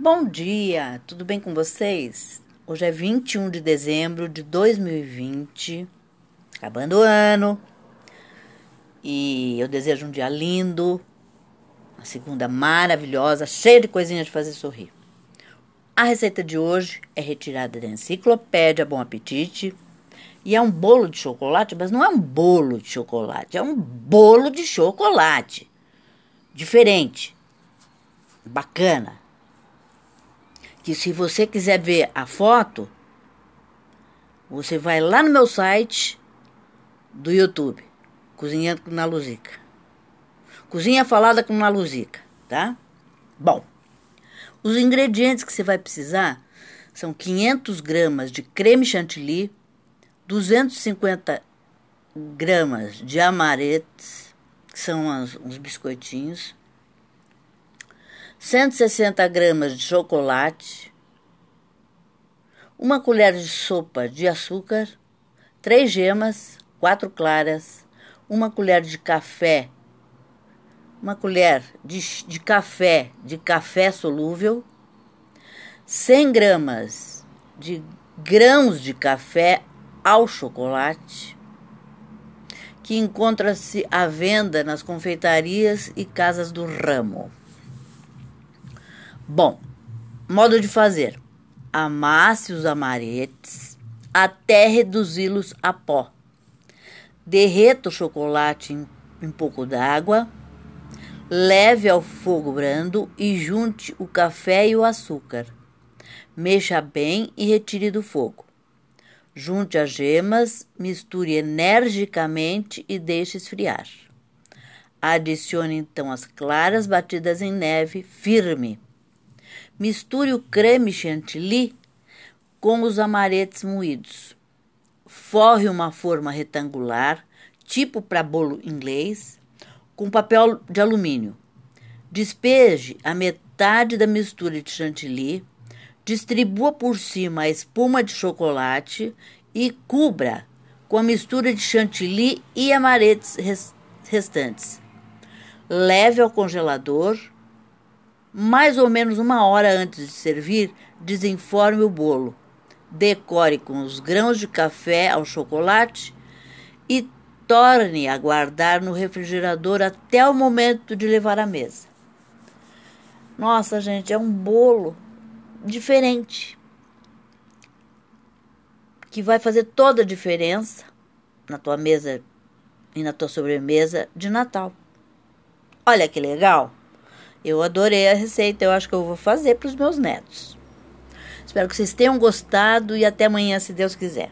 Bom dia, tudo bem com vocês? Hoje é 21 de dezembro de 2020, acabando o ano, e eu desejo um dia lindo, uma segunda maravilhosa, cheia de coisinhas de fazer sorrir. A receita de hoje é retirada da enciclopédia Bom Apetite e é um bolo de chocolate, mas não é um bolo de chocolate, é um bolo de chocolate. Diferente, bacana que se você quiser ver a foto, você vai lá no meu site do YouTube, Cozinhando com Naluzica. Cozinha falada com Naluzica, tá? Bom, os ingredientes que você vai precisar são 500 gramas de creme chantilly, 250 gramas de amaretes, que são uns biscoitinhos, 160 gramas de chocolate, uma colher de sopa de açúcar, três gemas, quatro claras, uma colher de café, uma colher de, de café, de café solúvel, 100 gramas de grãos de café ao chocolate, que encontra-se à venda nas confeitarias e casas do ramo. Bom, modo de fazer: amasse os amaretes até reduzi-los a pó. Derreta o chocolate em, em pouco d'água, leve ao fogo brando e junte o café e o açúcar. Mexa bem e retire do fogo. Junte as gemas, misture energicamente e deixe esfriar. Adicione então as claras batidas em neve firme Misture o creme chantilly com os amaretes moídos. Forre uma forma retangular, tipo para bolo inglês, com papel de alumínio. Despeje a metade da mistura de chantilly, distribua por cima a espuma de chocolate e cubra com a mistura de chantilly e amaretes restantes. Leve ao congelador mais ou menos uma hora antes de servir, desenforme o bolo. Decore com os grãos de café ao chocolate e torne a guardar no refrigerador até o momento de levar à mesa. Nossa, gente, é um bolo diferente que vai fazer toda a diferença na tua mesa e na tua sobremesa de Natal. Olha que legal! Eu adorei a receita, eu acho que eu vou fazer para os meus netos. Espero que vocês tenham gostado e até amanhã, se Deus quiser.